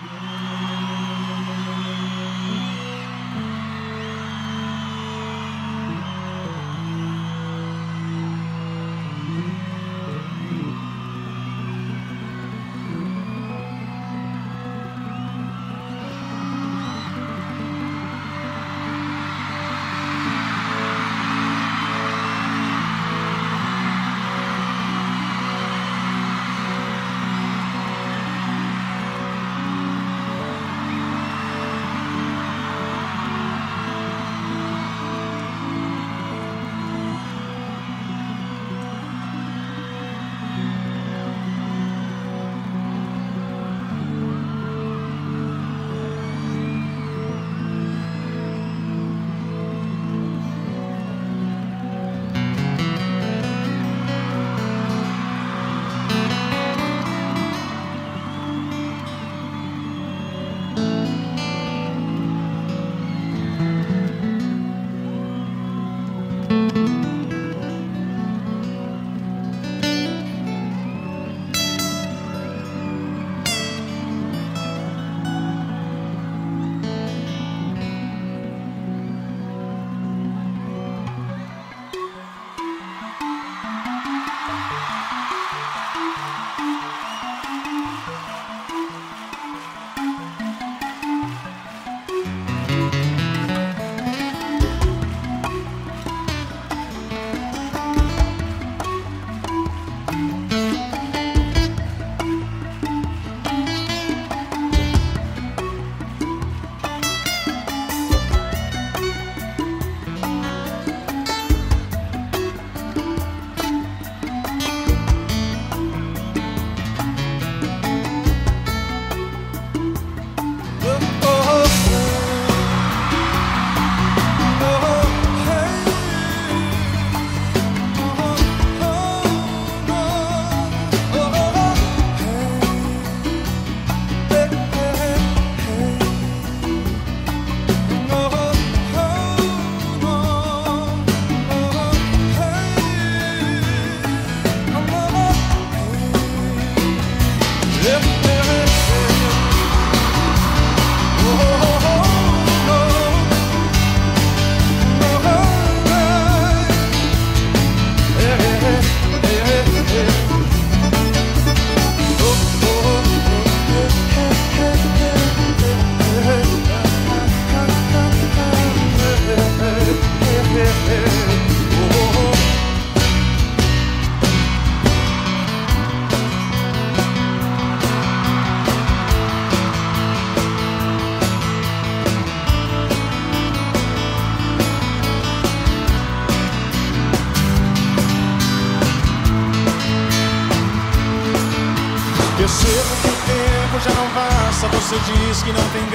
Mm-hmm.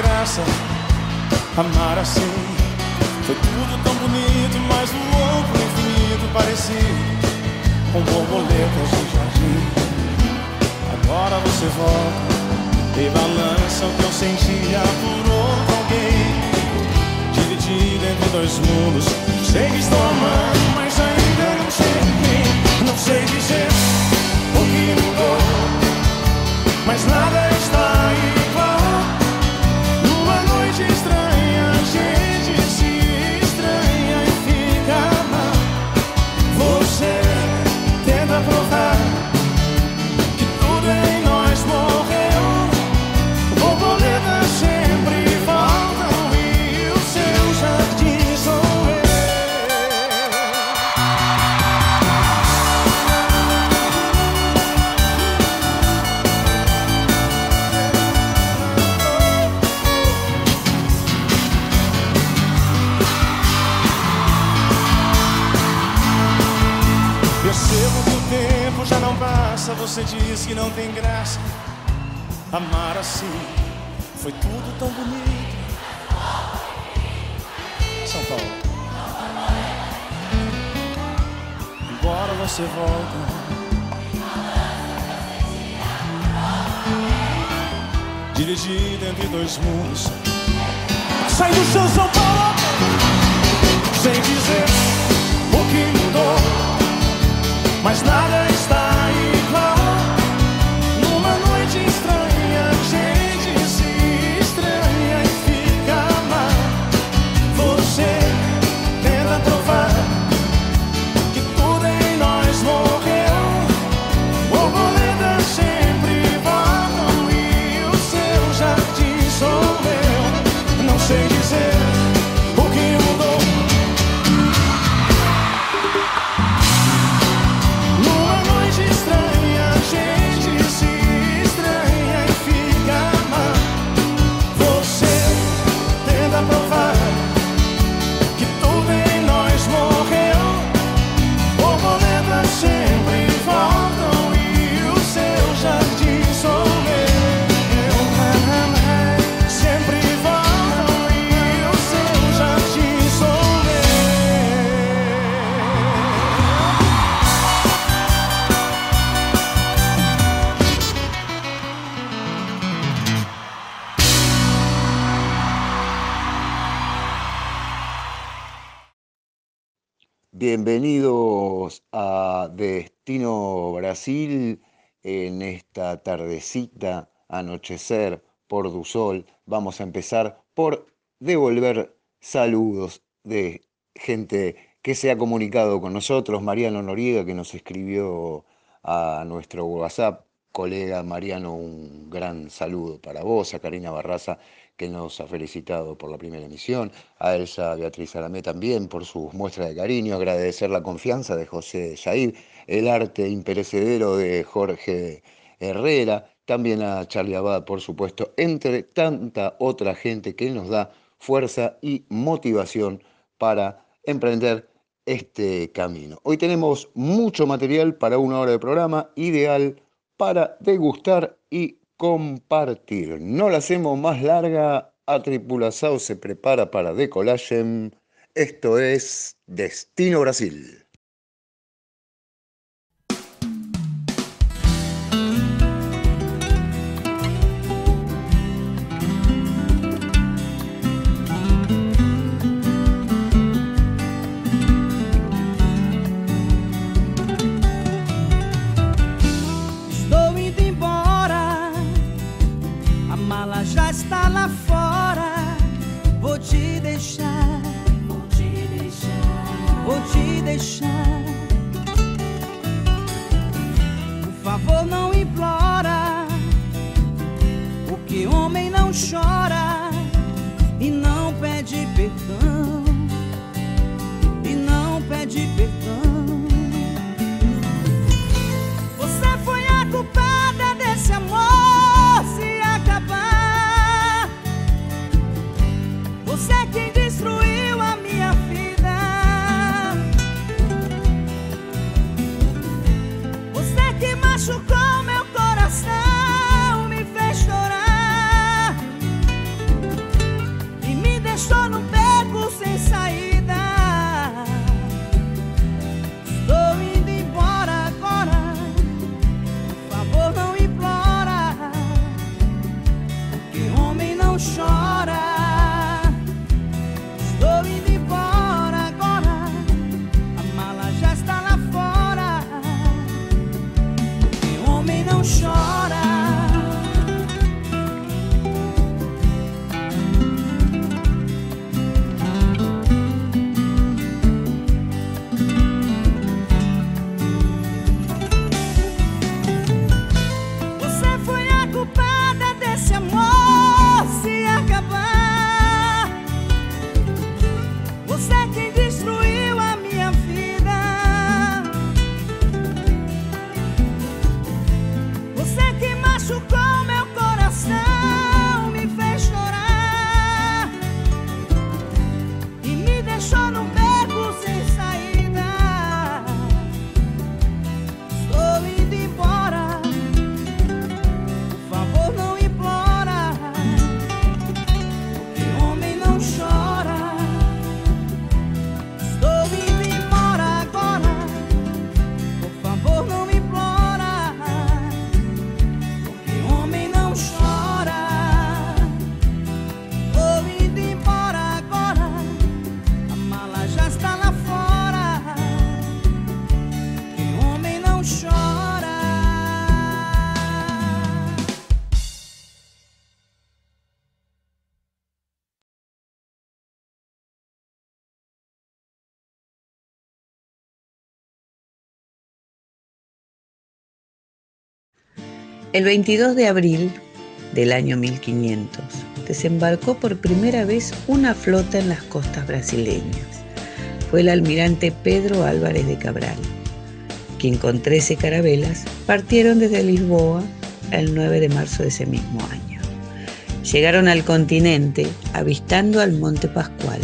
Graça amar assim. Foi tudo tão bonito, mas o outro infinito parecia com borboletas de jardim. Agora você volta e balança o que eu sentia por outro alguém. Dividido entre dois mundos. Sei que estou amando, mas ainda não sei quem. Não sei tem graça. Amar assim foi tudo tão bonito. São Paulo. Agora você volta. Dividido entre dois mundos. Sai do chão, São Paulo! Sem dizer o que mudou. Mas nada está Destino Brasil en esta tardecita, anochecer por Dusol. Vamos a empezar por devolver saludos de gente que se ha comunicado con nosotros. Mariano Noriega, que nos escribió a nuestro WhatsApp. Colega Mariano, un gran saludo para vos, a Karina Barraza, que nos ha felicitado por la primera emisión, a Elsa Beatriz Aramé también por sus muestras de cariño, agradecer la confianza de José Yair, el arte imperecedero de Jorge Herrera, también a Charlie Abad, por supuesto, entre tanta otra gente que nos da fuerza y motivación para emprender este camino. Hoy tenemos mucho material para una hora de programa, ideal para degustar y compartir. No la hacemos más larga. A Tripulazao se prepara para Decolagen. Esto es Destino Brasil. Deixar. Por favor, não implora. O que homem não chora e não pede perdão. E não pede perdão. El 22 de abril del año 1500 desembarcó por primera vez una flota en las costas brasileñas. Fue el almirante Pedro Álvarez de Cabral, quien con 13 carabelas partieron desde Lisboa el 9 de marzo de ese mismo año. Llegaron al continente avistando al Monte Pascual,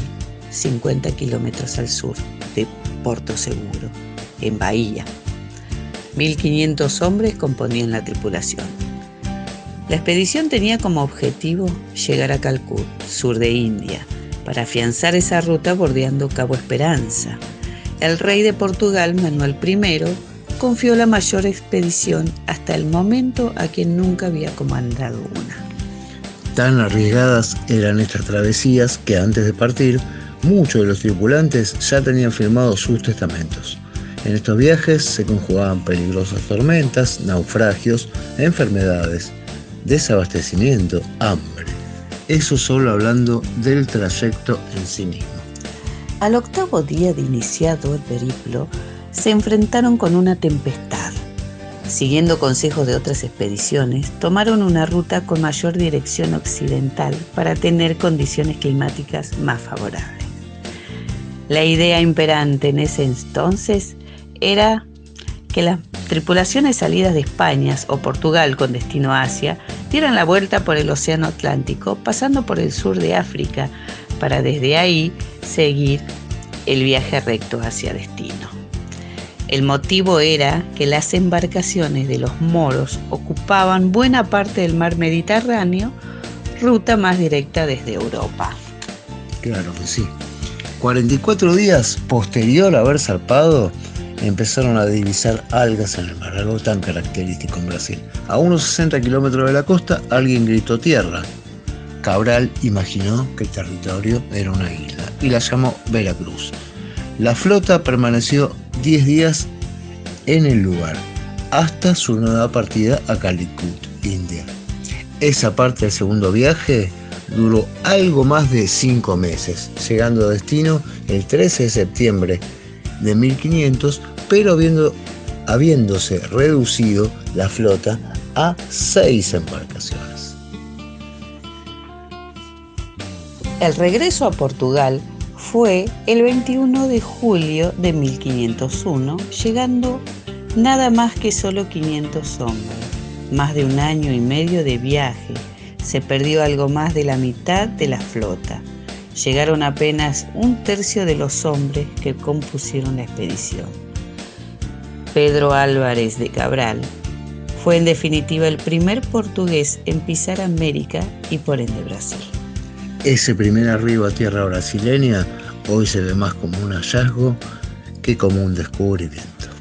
50 kilómetros al sur de Porto Seguro, en Bahía. 1.500 hombres componían la tripulación. La expedición tenía como objetivo llegar a Calcut, sur de India, para afianzar esa ruta bordeando Cabo Esperanza. El rey de Portugal, Manuel I, confió la mayor expedición hasta el momento a quien nunca había comandado una. Tan arriesgadas eran estas travesías que antes de partir, Muchos de los tripulantes ya tenían firmados sus testamentos. En estos viajes se conjugaban peligrosas tormentas, naufragios, enfermedades, desabastecimiento, hambre. Eso solo hablando del trayecto en sí mismo. Al octavo día de iniciado el periplo, se enfrentaron con una tempestad. Siguiendo consejos de otras expediciones, tomaron una ruta con mayor dirección occidental para tener condiciones climáticas más favorables. La idea imperante en ese entonces era que las tripulaciones salidas de España o Portugal con destino a Asia dieran la vuelta por el Océano Atlántico, pasando por el sur de África, para desde ahí seguir el viaje recto hacia destino. El motivo era que las embarcaciones de los moros ocupaban buena parte del mar Mediterráneo, ruta más directa desde Europa. Claro que sí. 44 días posterior a haber zarpado, empezaron a divisar algas en el mar, algo tan característico en Brasil. A unos 60 kilómetros de la costa, alguien gritó tierra. Cabral imaginó que el territorio era una isla y la llamó Veracruz. La flota permaneció 10 días en el lugar, hasta su nueva partida a Calicut, India. Esa parte del segundo viaje duró algo más de 5 meses, llegando a destino el 13 de septiembre de 1500, pero habiendo, habiéndose reducido la flota a 6 embarcaciones. El regreso a Portugal fue el 21 de julio de 1501, llegando nada más que solo 500 hombres. Más de un año y medio de viaje, se perdió algo más de la mitad de la flota. Llegaron apenas un tercio de los hombres que compusieron la expedición. Pedro Álvarez de Cabral fue en definitiva el primer portugués en pisar América y por ende Brasil. Ese primer arribo a tierra brasileña hoy se ve más como un hallazgo que como un descubrimiento.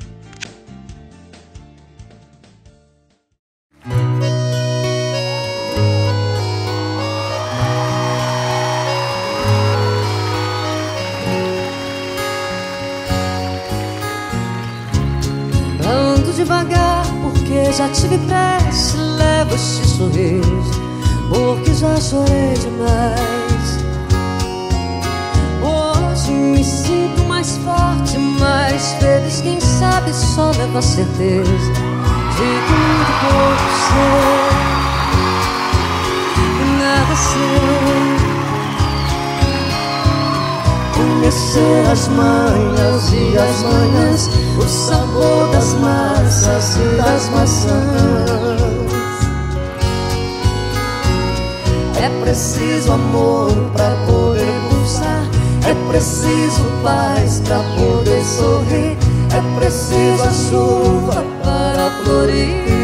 As manhas e as manhãs, o sabor das massas e das maçãs. É preciso amor pra poder pulsar. É preciso paz pra poder sorrir. É preciso a chuva para florir.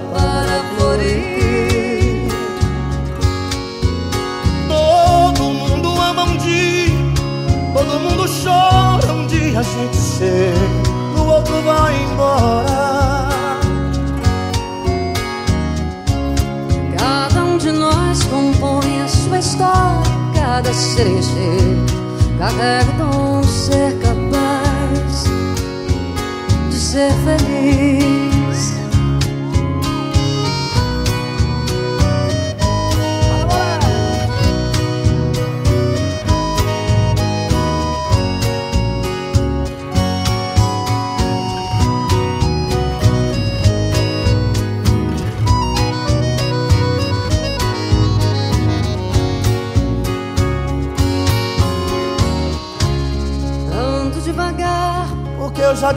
tak do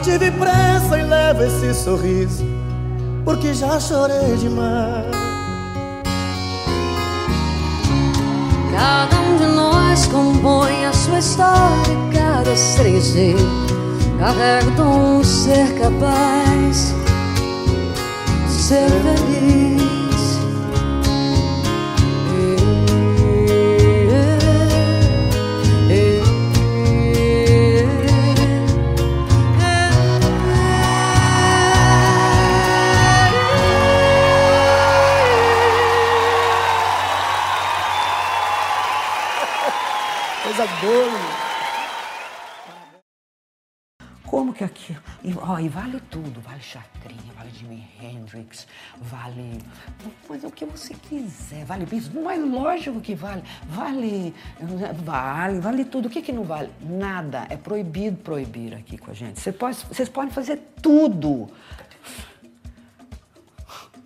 tive pressa e levo esse sorriso, porque já chorei demais. Cada um de nós compõe a sua história, cada estreger carrega de ser capaz de ser feliz. Vale Chacrinha, vale Jimi Hendrix, vale. O que você quiser, vale bis, mas lógico que vale. Vale. Vale, vale tudo. O que, que não vale? Nada. É proibido proibir aqui com a gente. Você pode, vocês podem fazer tudo.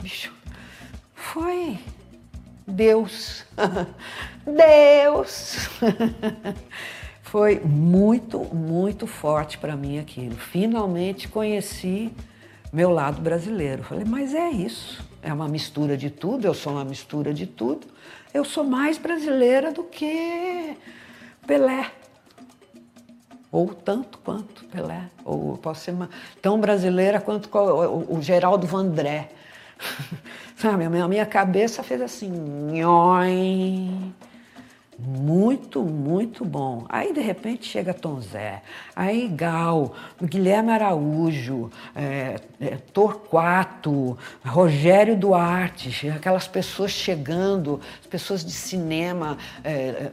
Bicho, foi Deus. Deus! Foi muito, muito forte para mim aquilo. Finalmente conheci meu lado brasileiro. Falei, mas é isso. É uma mistura de tudo, eu sou uma mistura de tudo. Eu sou mais brasileira do que Pelé. Ou tanto quanto Pelé. Ou eu posso ser tão brasileira quanto o, o Geraldo Vandré. Sabe, a minha cabeça fez assim. Nhoi. Muito, muito bom. Aí, de repente, chega Tom Zé, aí Gal, Guilherme Araújo, é, é, Torquato, Rogério Duarte, aquelas pessoas chegando, pessoas de cinema, é,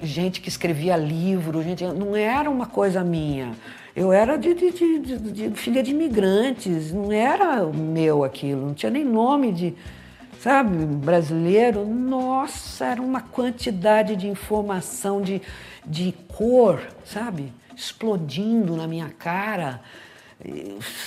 gente que escrevia livro, gente, não era uma coisa minha. Eu era de, de, de, de filha de imigrantes, não era meu aquilo, não tinha nem nome de sabe, brasileiro, nossa, era uma quantidade de informação, de, de cor, sabe, explodindo na minha cara.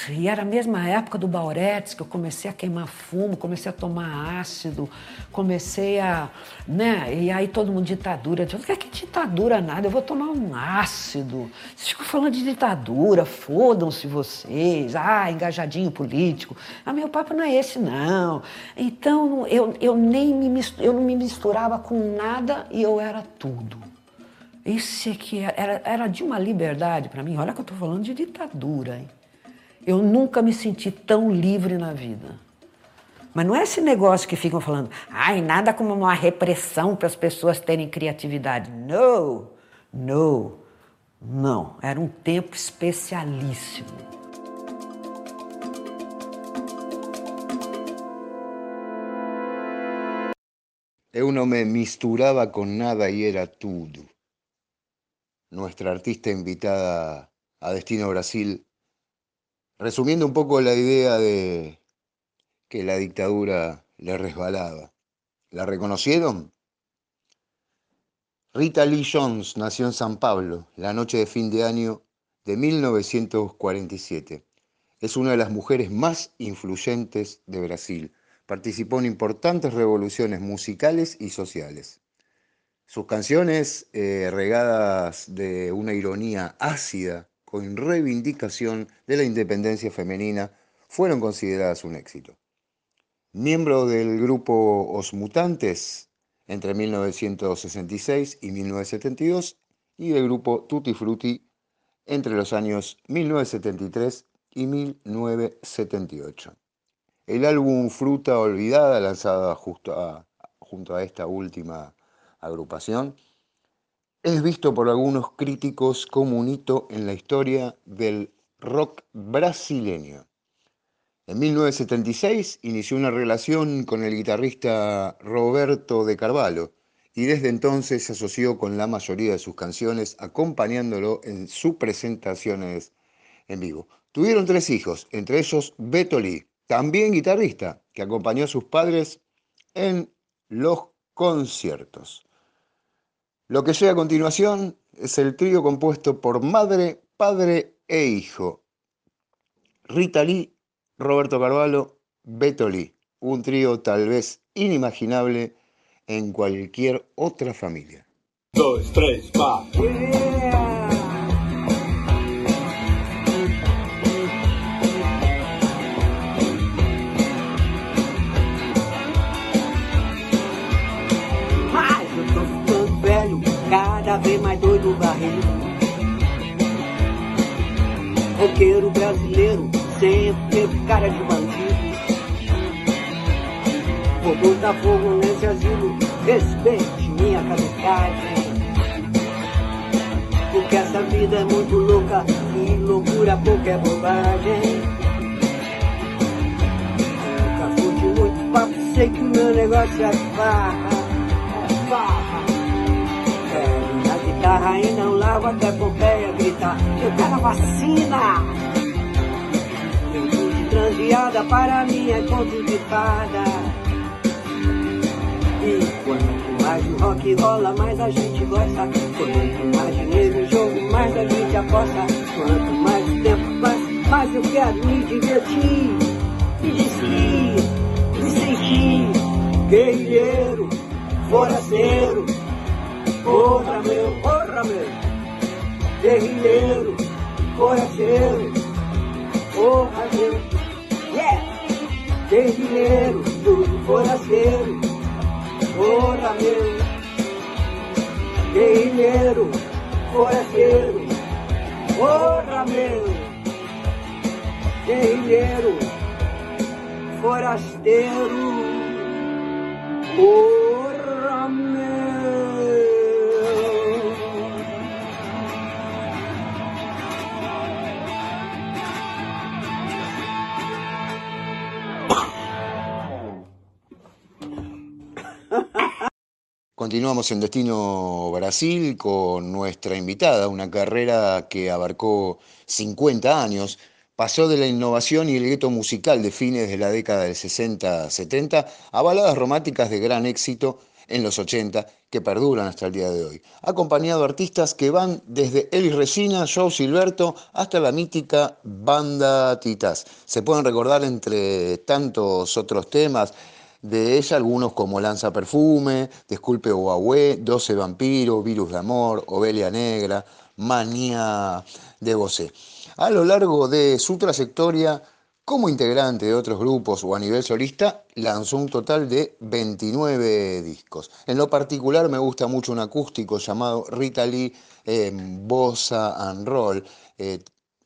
E era a mesma época do Bauretes que eu comecei a queimar fumo, comecei a tomar ácido, comecei a. Né? E aí todo mundo ditadura. Eu falei, que ditadura nada, eu vou tomar um ácido. Vocês ficam falando de ditadura, fodam-se vocês, ah, engajadinho político. Ah, meu papo não é esse, não. Então eu, eu nem me, eu não me misturava com nada e eu era tudo. Isso aqui era, era de uma liberdade para mim. Olha que eu estou falando de ditadura, hein? Eu nunca me senti tão livre na vida. Mas não é esse negócio que ficam falando, ai, nada como uma repressão para as pessoas terem criatividade. Não, não, não. Era um tempo especialíssimo. Eu não me misturava com nada e era tudo. Nuestra artista invitada a Destino Brasil resumiendo un poco la idea de que la dictadura le resbalaba. ¿La reconocieron? Rita Lee Jones nació en San Pablo la noche de fin de año de 1947. Es una de las mujeres más influyentes de Brasil. Participó en importantes revoluciones musicales y sociales. Sus canciones, eh, regadas de una ironía ácida con reivindicación de la independencia femenina fueron consideradas un éxito. Miembro del grupo Os Mutantes entre 1966 y 1972 y del grupo Tutti Frutti entre los años 1973 y 1978. El álbum Fruta Olvidada, lanzado justo junto a esta última agrupación, es visto por algunos críticos como un hito en la historia del rock brasileño. En 1976 inició una relación con el guitarrista Roberto de Carvalho y desde entonces se asoció con la mayoría de sus canciones acompañándolo en sus presentaciones en vivo. Tuvieron tres hijos, entre ellos Beto Lee, también guitarrista, que acompañó a sus padres en los conciertos. Lo que llega a continuación es el trío compuesto por madre, padre e hijo. Rita Lee, Roberto Carvalho, Beto Lee. Un trío tal vez inimaginable en cualquier otra familia. Dos, tres, va. Roqueiro brasileiro sempre teve cara de bandido. Vou botar fogo nesse asilo, respeite minha caducagem. Porque essa vida é muito louca e loucura pouca é bobagem. Nunca fui de muito papo, sei que o meu negócio é farra, Guitarra e não largo até Pompeia gritar, eu quero a vacina. Tempo de transviada para mim é conto de fada. E quanto mais o rock rola, mais a gente gosta. Quanto mais dinheiro em jogo, mais a gente aposta. Quanto mais o tempo passa, mais eu quero me divertir. Me despir, me sentir guerreiro, forasteiro. Porra meu, mesmo. Guerrilheiro, coraceiro, porra mesmo. Yeah! Guerrilheiro, coraceiro, porra mesmo. Guerrilheiro, coraceiro, porra mesmo. Guerrilheiro, forasteiro, porra. Continuamos en Destino Brasil con nuestra invitada, una carrera que abarcó 50 años, pasó de la innovación y el gueto musical de fines de la década del 60-70 a baladas románticas de gran éxito en los 80 que perduran hasta el día de hoy. Ha acompañado artistas que van desde Elis Regina, Joe Silberto, hasta la mítica banda Titas. Se pueden recordar entre tantos otros temas de ella algunos como Lanza Perfume, Disculpe Huawei, 12 Vampiro, Virus de Amor, Ovelia Negra, Manía de Bosé. A lo largo de su trayectoria como integrante de otros grupos o a nivel solista, lanzó un total de 29 discos. En lo particular me gusta mucho un acústico llamado Rita Lee eh, and Roll. Eh,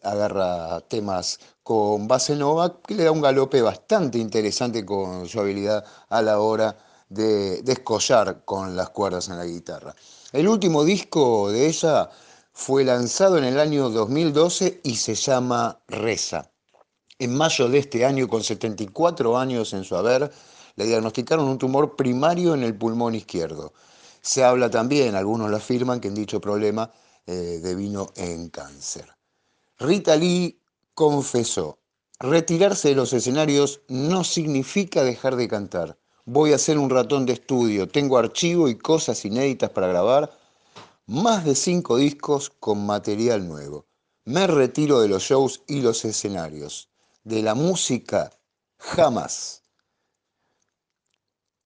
agarra temas con base nova que le da un galope bastante interesante con su habilidad a la hora de descollar con las cuerdas en la guitarra. El último disco de ella fue lanzado en el año 2012 y se llama Reza. En mayo de este año, con 74 años en su haber, le diagnosticaron un tumor primario en el pulmón izquierdo. Se habla también, algunos lo afirman, que en dicho problema eh, devino en cáncer. Rita Lee confesó, retirarse de los escenarios no significa dejar de cantar. Voy a hacer un ratón de estudio, tengo archivo y cosas inéditas para grabar, más de cinco discos con material nuevo. Me retiro de los shows y los escenarios. De la música, jamás.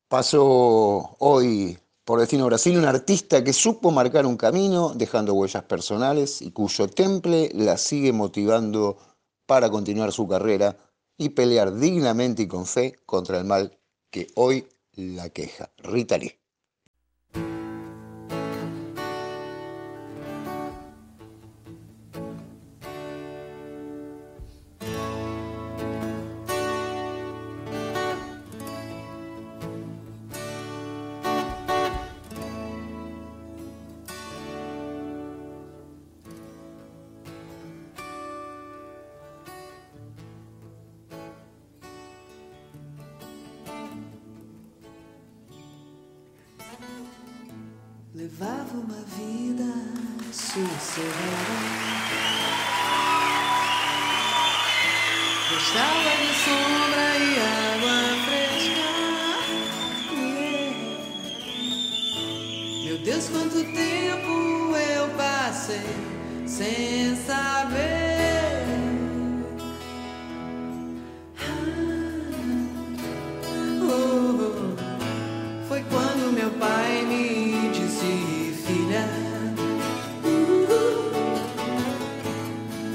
Pasó hoy por Destino Brasil, un artista que supo marcar un camino, dejando huellas personales y cuyo temple la sigue motivando para continuar su carrera y pelear dignamente y con fe contra el mal que hoy la queja. Rita.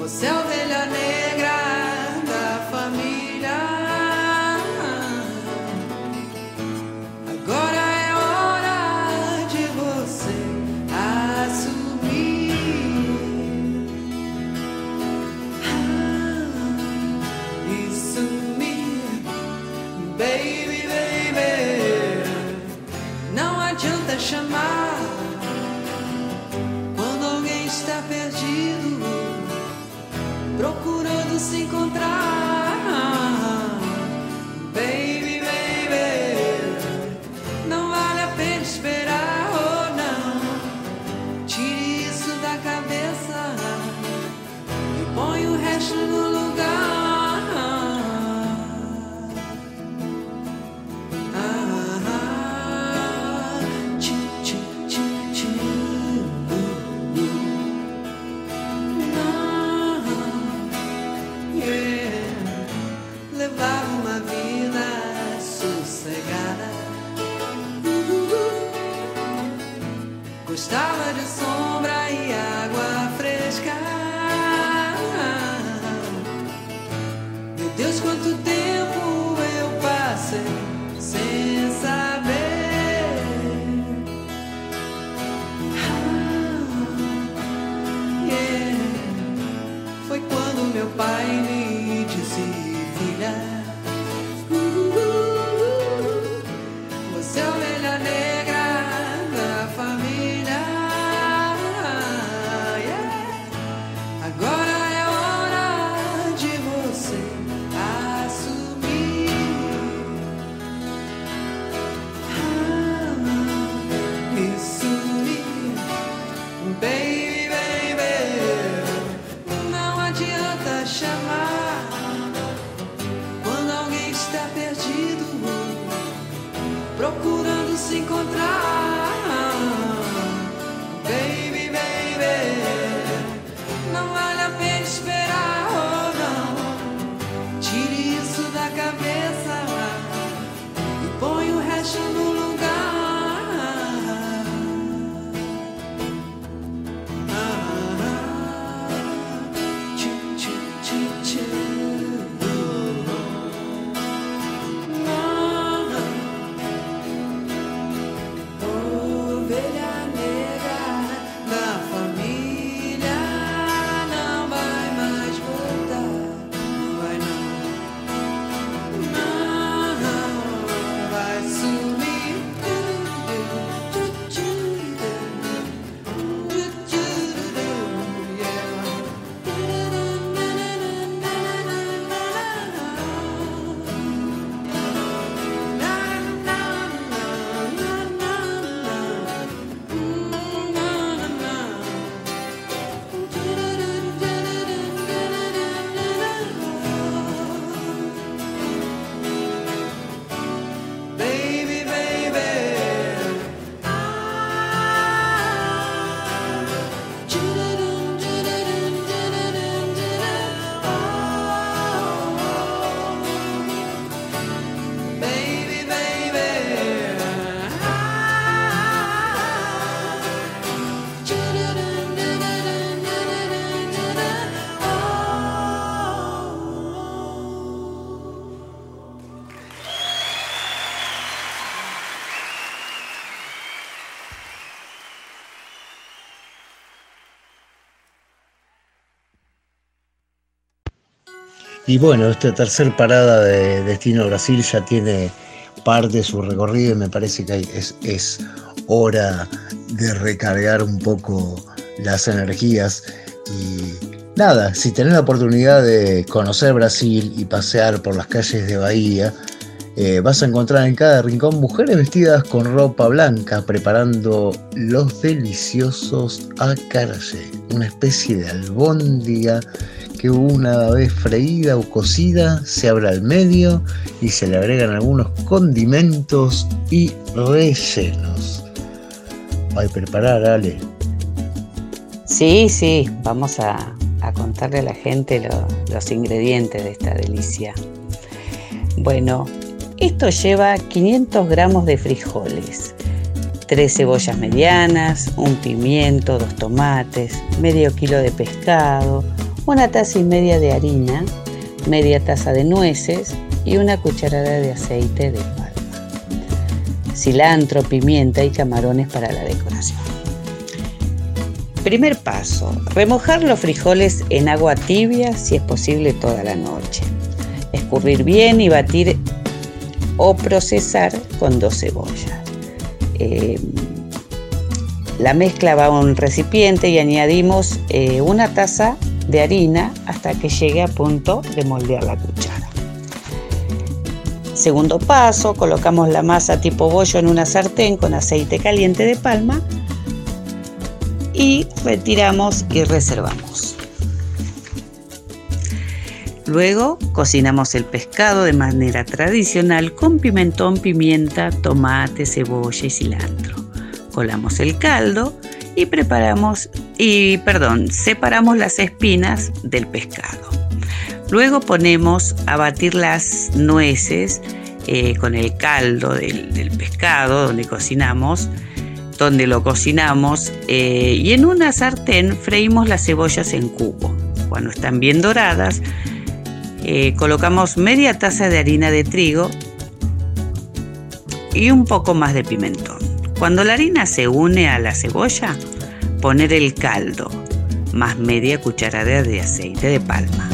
Você é a Y bueno, esta tercera parada de Destino Brasil ya tiene parte de su recorrido y me parece que es, hora de recargar un poco las energías. Y nada, si tenés la oportunidad de conocer Brasil y pasear por las calles de Bahía, eh, vas a encontrar en cada rincón mujeres vestidas con ropa blanca preparando los deliciosos acarajé, una especie de albóndiga que una vez freída o cocida se abre al medio y se le agregan algunos condimentos y rellenos. Hay preparar, Ale. Sí, sí, vamos a, contarle a la gente lo- los ingredientes de esta delicia. Bueno, esto lleva 500 gramos de frijoles, 3 cebollas medianas, un pimiento, dos tomates, medio kilo de pescado, una taza y media de harina, media taza de nueces y una cucharada de aceite de palma. Cilantro, pimienta y camarones para la decoración. Primer paso, remojar los frijoles en agua tibia si es posible toda la noche. Escurrir bien y batir o procesar con dos cebollas. Eh, La mezcla va a un recipiente y añadimos eh, una taza harina hasta que llegue a punto de moldear la cuchara. Segundo paso, colocamos la masa tipo bollo en una sartén con aceite caliente de palma y retiramos y reservamos. Luego cocinamos el pescado de manera tradicional con pimentón, pimienta, tomate, cebolla y cilantro. Colamos el caldo y preparamos y perdón, separamos las espinas del pescado. Luego ponemos a batir las nueces eh, con el caldo del, pescado donde cocinamos, donde lo cocinamos eh, y en una sartén freímos las cebollas en cubo. Cuando están bien doradas, eh, colocamos media taza de harina de trigo y un poco más de pimentón. Cuando la harina se une a la cebolla, poner el caldo más media cucharada de aceite de palma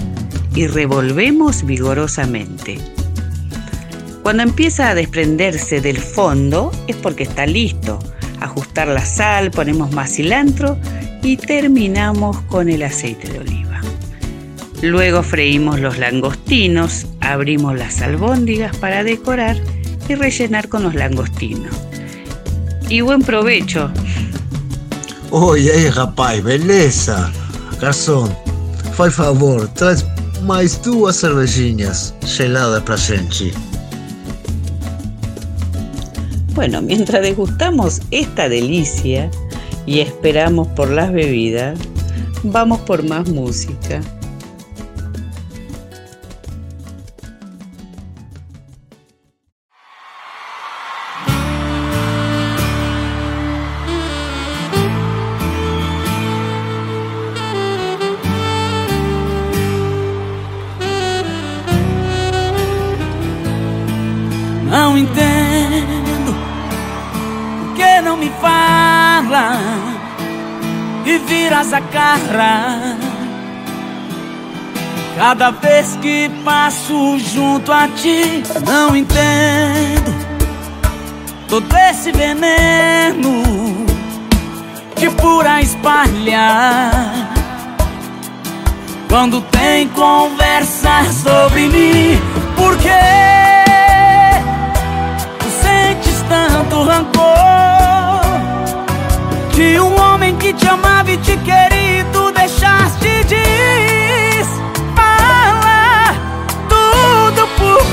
y revolvemos vigorosamente. Cuando empieza a desprenderse del fondo es porque está listo. Ajustar la sal, ponemos más cilantro y terminamos con el aceite de oliva. Luego freímos los langostinos, abrimos las albóndigas para decorar y rellenar con los langostinos. Y buen provecho. Oi, aí, rapaz, beleza? Garçom, faz favor, traz mais duas cervejinhas geladas pra gente. Bueno, mientras degustamos esta delicia y esperamos por las bebidas, vamos por más música. Cada vez que passo junto a ti, não entendo todo esse veneno que por a espalhar. Quando tem conversa sobre mim, por quê? Tu sentes tanto rancor De um homem que te amava e te queria tu deixaste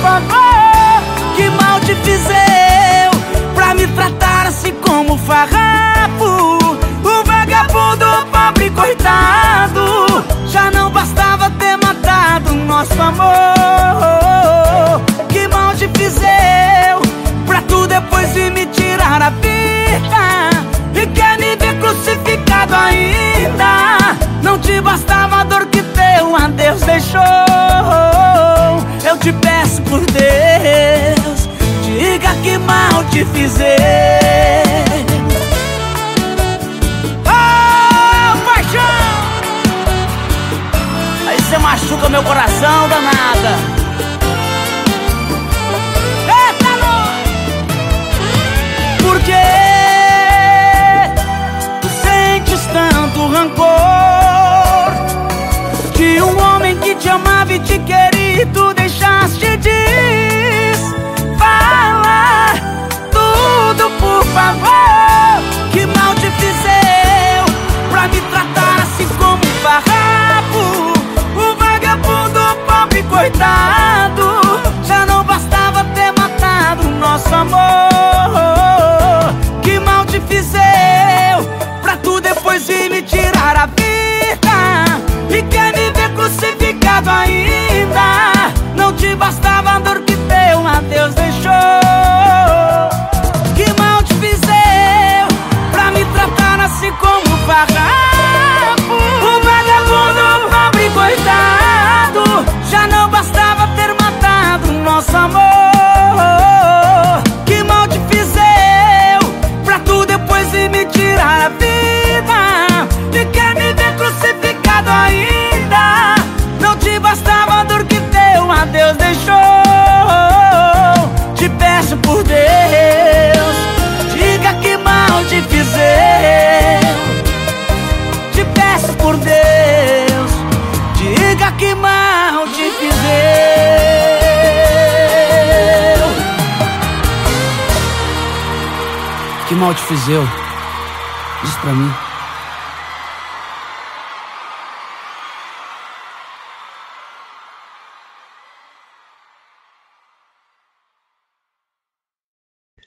favor Que mal te fiz eu Pra me tratar assim como farrapo. Um vagabundo pobre coitado Já não bastava ter matado nosso amor. Que mal te fiz eu Pra tu depois vir me tirar a vida E quer me ver crucificado ainda. Não te bastava a dor que teu adeus deixou. Eu te peço por Deus. Diga que mal te fiz eu Oh, paixão! Aí você machuca meu coração, danada que mal te fiz eu pra me tratar assim como um farrapo, um vagabundo pobre coitado.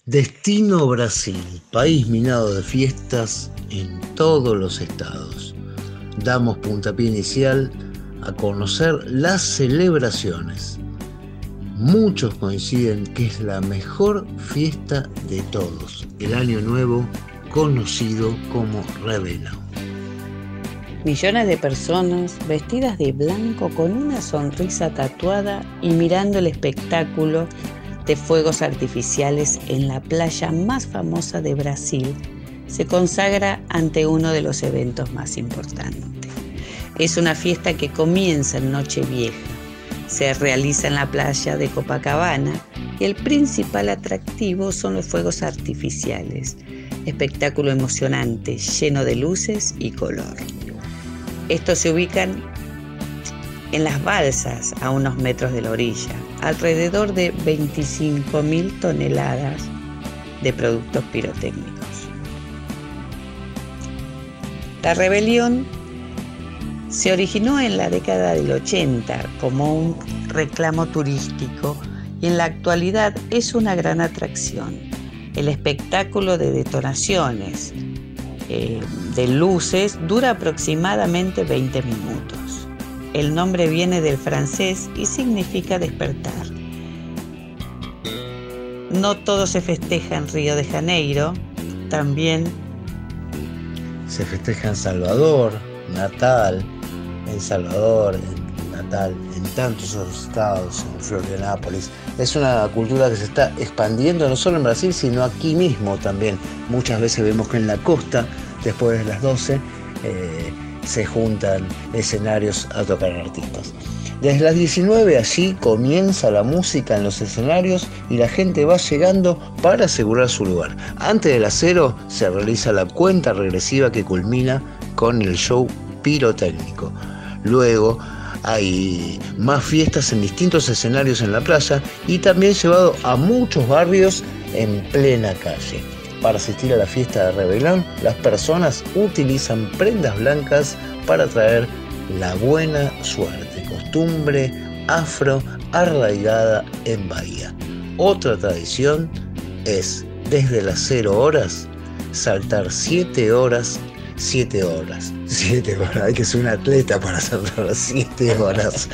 Destino Brasil, país minado de fiestas en todos los estados. Damos puntapié inicial a conocer las celebraciones. Muchos coinciden que es la mejor fiesta de todos, el Año Nuevo conocido como Revela. Millones de personas vestidas de blanco con una sonrisa tatuada y mirando el espectáculo de fuegos artificiales en la playa más famosa de Brasil se consagra ante uno de los eventos más importantes. Es una fiesta que comienza en Nochevieja, se realiza en la playa de Copacabana y el principal atractivo son los fuegos artificiales, espectáculo emocionante, lleno de luces y color. Estos se ubican en las balsas a unos metros de la orilla, alrededor de 25.000 toneladas de productos pirotécnicos. La rebelión se originó en la década del 80 como un reclamo turístico y en la actualidad es una gran atracción. El espectáculo de detonaciones, eh, de luces, dura aproximadamente 20 minutos. El nombre viene del francés y significa despertar. No todo se festeja en Río de Janeiro, también Se festeja en Salvador, Natal, en Salvador, en Natal, en tantos otros estados, en Florianápolis. Es una cultura que se está expandiendo no solo en Brasil, sino aquí mismo también. Muchas veces vemos que en la costa, después de las 12, eh, se juntan escenarios a tocar artistas. Desde las 19 allí comienza la música en los escenarios y la gente va llegando para asegurar su lugar. Antes de las 0 se realiza la cuenta regresiva que culmina con el show pirotécnico. Luego hay más fiestas en distintos escenarios en la playa y también llevado a muchos barrios en plena calle. Para asistir a la fiesta de Rebelón, las personas utilizan prendas blancas para traer la buena suerte, costumbre afro arraigada en Bahía. Otra tradición es desde las 0 horas saltar 7 horas 7 horas. 7 horas. Hay que ser un atleta para saltar 7 horas.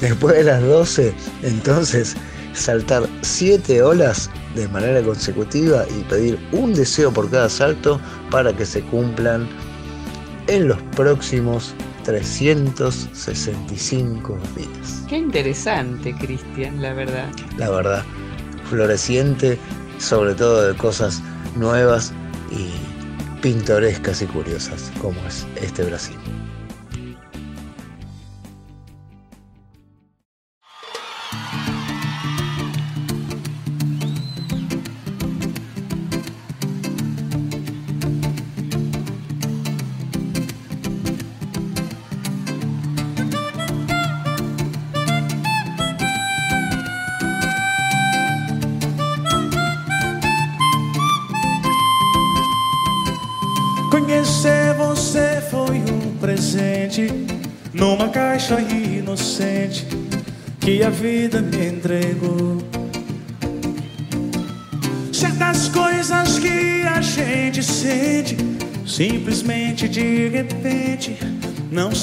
Después de las 12, entonces, saltar 7 horas de manera consecutiva y pedir un deseo por cada salto para que se cumplan en los próximos 365 días. Qué interesante, Cristian, la verdad. La verdad, floreciente, sobre todo de cosas nuevas y pintorescas y curiosas como es este Brasil.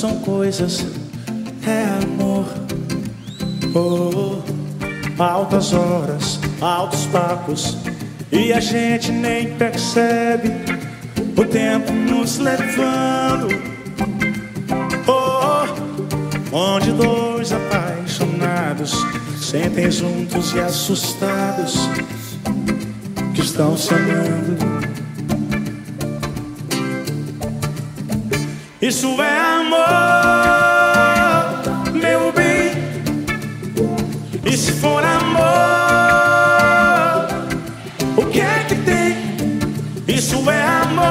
São coisas, é amor. Oh, altas horas, altos papos e a gente nem percebe o tempo nos levando. Oh, onde dois apaixonados sentem juntos e assustados que estão se amando. Isso é meu bem. E se for amor, o que é que tem? Isso é amor,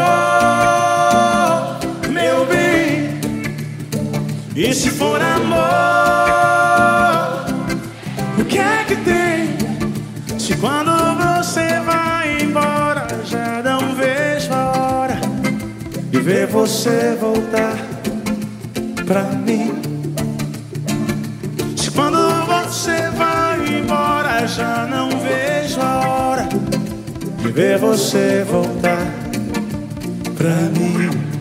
meu bem. E se for amor, o que é que tem? Se quando você vai embora já não ver você voltar pra mim. Se quando você vai embora, já não vejo a hora de ver você voltar pra mim.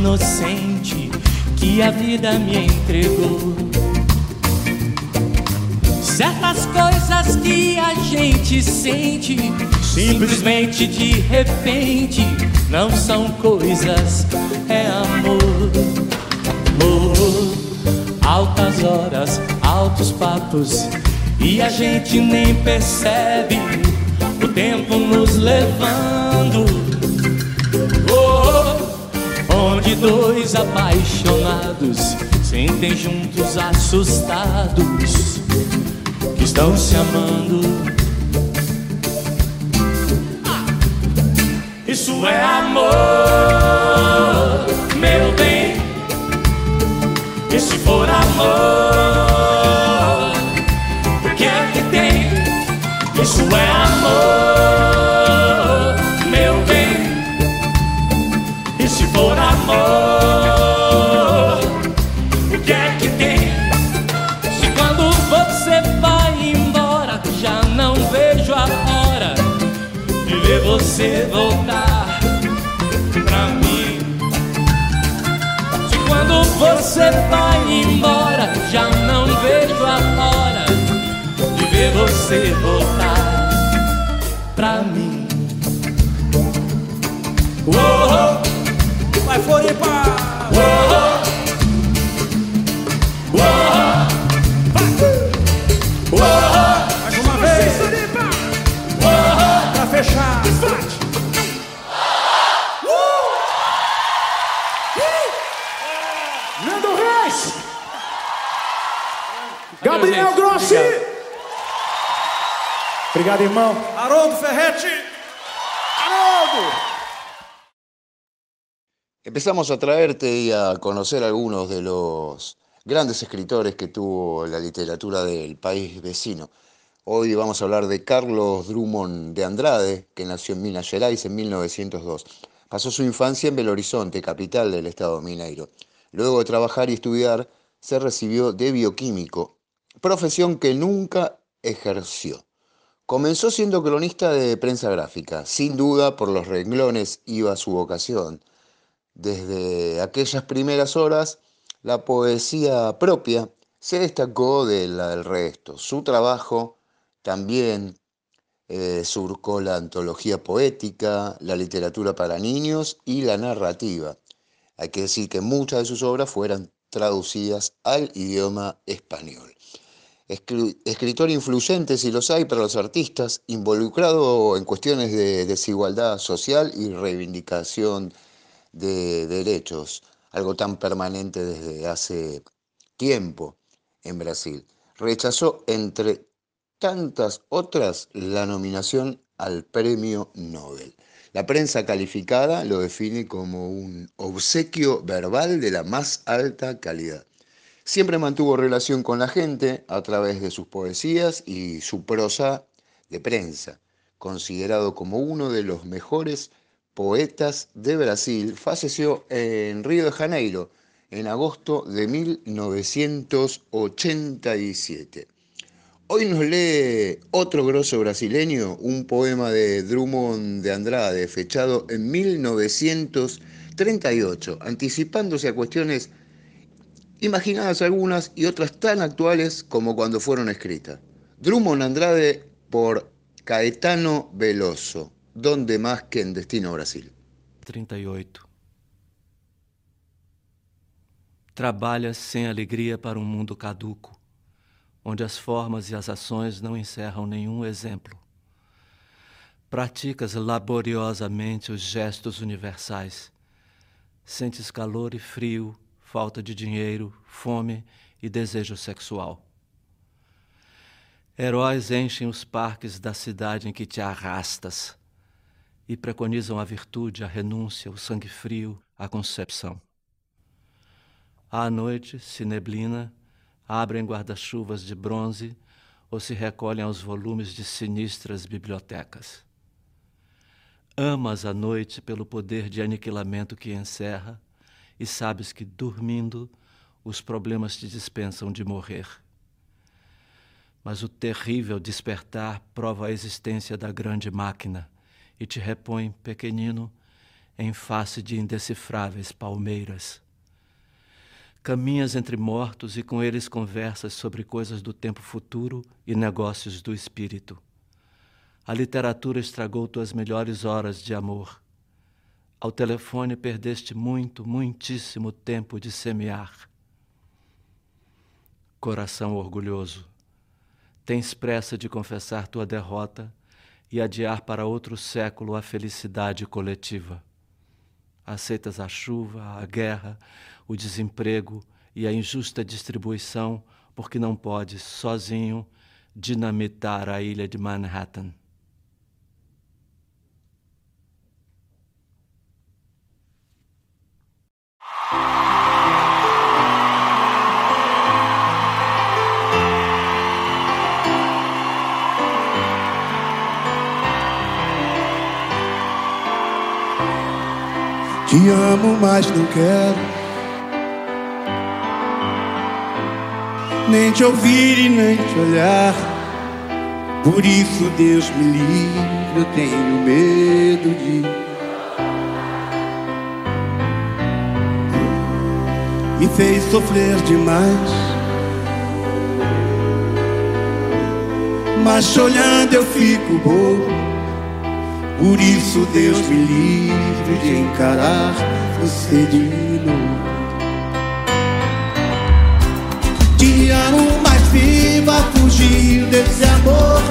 Inocente que a vida me entregou. Certas coisas que a gente sente simplesmente de repente não são coisas, é amor. Amor, altas horas, altos papos e a gente nem percebe o tempo nos levando. Onde dois apaixonados sentem juntos assustados que estão se amando. Isso é amor, você vai embora, já não vejo a hora de ver você voltar pra mim. Gabriel Grossi! Obrigado, irmão. Haroldo Ferretti! Haroldo! Empezamos a traerte y a conocer algunos de los grandes escritores que tuvo la literatura del país vecino. Hoy vamos a hablar de Carlos Drummond de Andrade, que nació en Minas Gerais en 1902. Pasó su infancia en Belo Horizonte, capital del estado mineiro. Luego de trabajar y estudiar, se recibió de bioquímico, profesión que nunca ejerció. Comenzó siendo cronista de prensa gráfica. Sin duda, por los renglones iba su vocación. Desde aquellas primeras horas, la poesía propia se destacó de la del resto. Su trabajo también eh, surcó la antología poética, la literatura para niños y la narrativa. Hay que decir que muchas de sus obras fueron traducidas al idioma español. Escri- Escritor influyente, si los hay, para los artistas, involucrado en cuestiones de desigualdad social y reivindicación de derechos, algo tan permanente desde hace tiempo en Brasil. Rechazó, entre tantas otras, la nominación al Premio Nobel. La prensa calificada lo define como un obsequio verbal de la más alta calidad. Siempre mantuvo relación con la gente a través de sus poesías y su prosa de prensa. Considerado como uno de los mejores poetas de Brasil, falleció en Río de Janeiro en agosto de 1987. Hoy nos lee otro grosso brasileño, un poema de Drummond de Andrade, fechado en 1938, anticipándose a cuestiones imaginadas algunas y otras tan actuales como cuando fueron escritas. Drummond Andrade por Caetano Veloso, donde más que en Destino Brasil. 38. Trabalhas sem alegria para um mundo caduco, onde as formas e as ações não encerram nenhum exemplo. Praticas laboriosamente os gestos universais. Sentes calor e frio, falta de dinheiro, fome e desejo sexual. Heróis enchem os parques da cidade em que te arrastas e preconizam a virtude, a renúncia, o sangue frio, a concepção. À noite, se neblina, abrem guarda-chuvas de bronze ou se recolhem aos volumes de sinistras bibliotecas. Amas a noite pelo poder de aniquilamento que encerra e sabes que, dormindo, os problemas te dispensam de morrer. Mas o terrível despertar prova a existência da grande máquina e te repõe, pequenino, em face de indecifráveis palmeiras. Caminhas entre mortos e com eles conversas sobre coisas do tempo futuro e negócios do espírito. A literatura estragou tuas melhores horas de amor. Ao telefone perdeste muito, muitíssimo tempo de semear. Coração orgulhoso, tens pressa de confessar tua derrota e adiar para outro século a felicidade coletiva. Aceitas a chuva, a guerra, o desemprego e a injusta distribuição porque não podes, sozinho, dinamitar a ilha de Manhattan. Te amo, mas não quero nem te ouvir e nem te olhar. Por isso, Deus me livre, eu tenho medo de. Me fez sofrer demais. Mas olhando eu fico bobo. Por isso, Deus me livre de encarar você de novo. Te amo, mas viva fugir desse amor.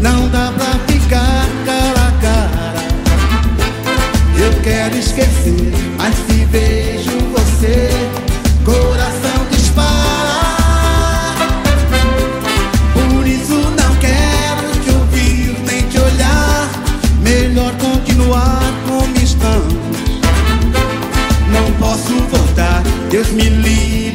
Não dá pra ficar cara a cara. Eu quero esquecer, mas se vejo você, coração dispara. Por isso não quero te ouvir nem te olhar. Melhor continuar como estamos. Não posso voltar, Deus me livre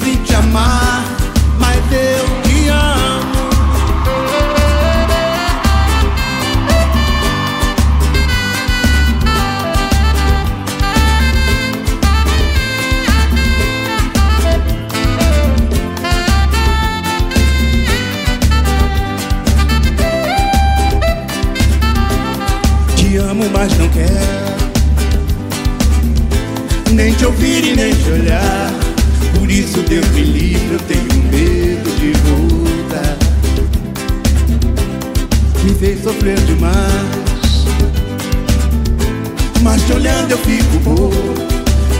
olhando eu fico bobo.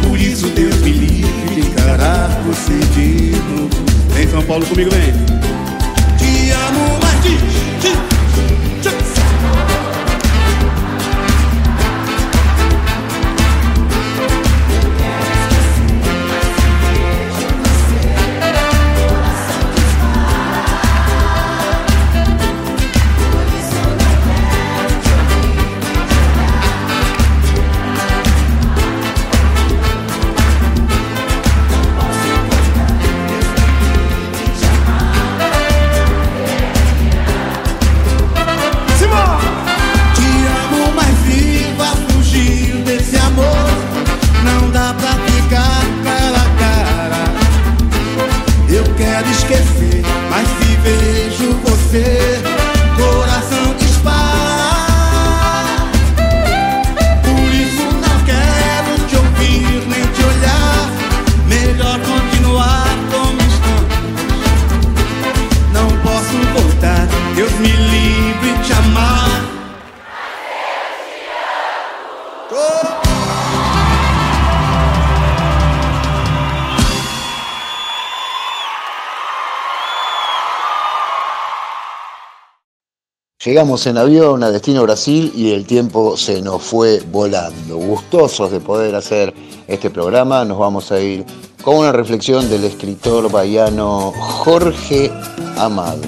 Por isso, Deus me livre de encarar você de novo. Vem São Paulo comigo, vem. Llegamos en avión a Destino Brasil y el tiempo se nos fue volando. Gustosos de poder hacer este programa, nos vamos a ir con una reflexión del escritor baiano Jorge Amado.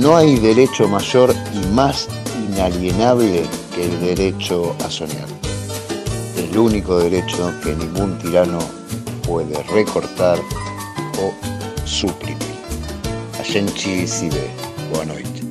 No hay derecho mayor y más inalienable que el derecho a soñar. El único derecho que ningún tirano puede recortar o suprimir. A gente se ve. Boa noite.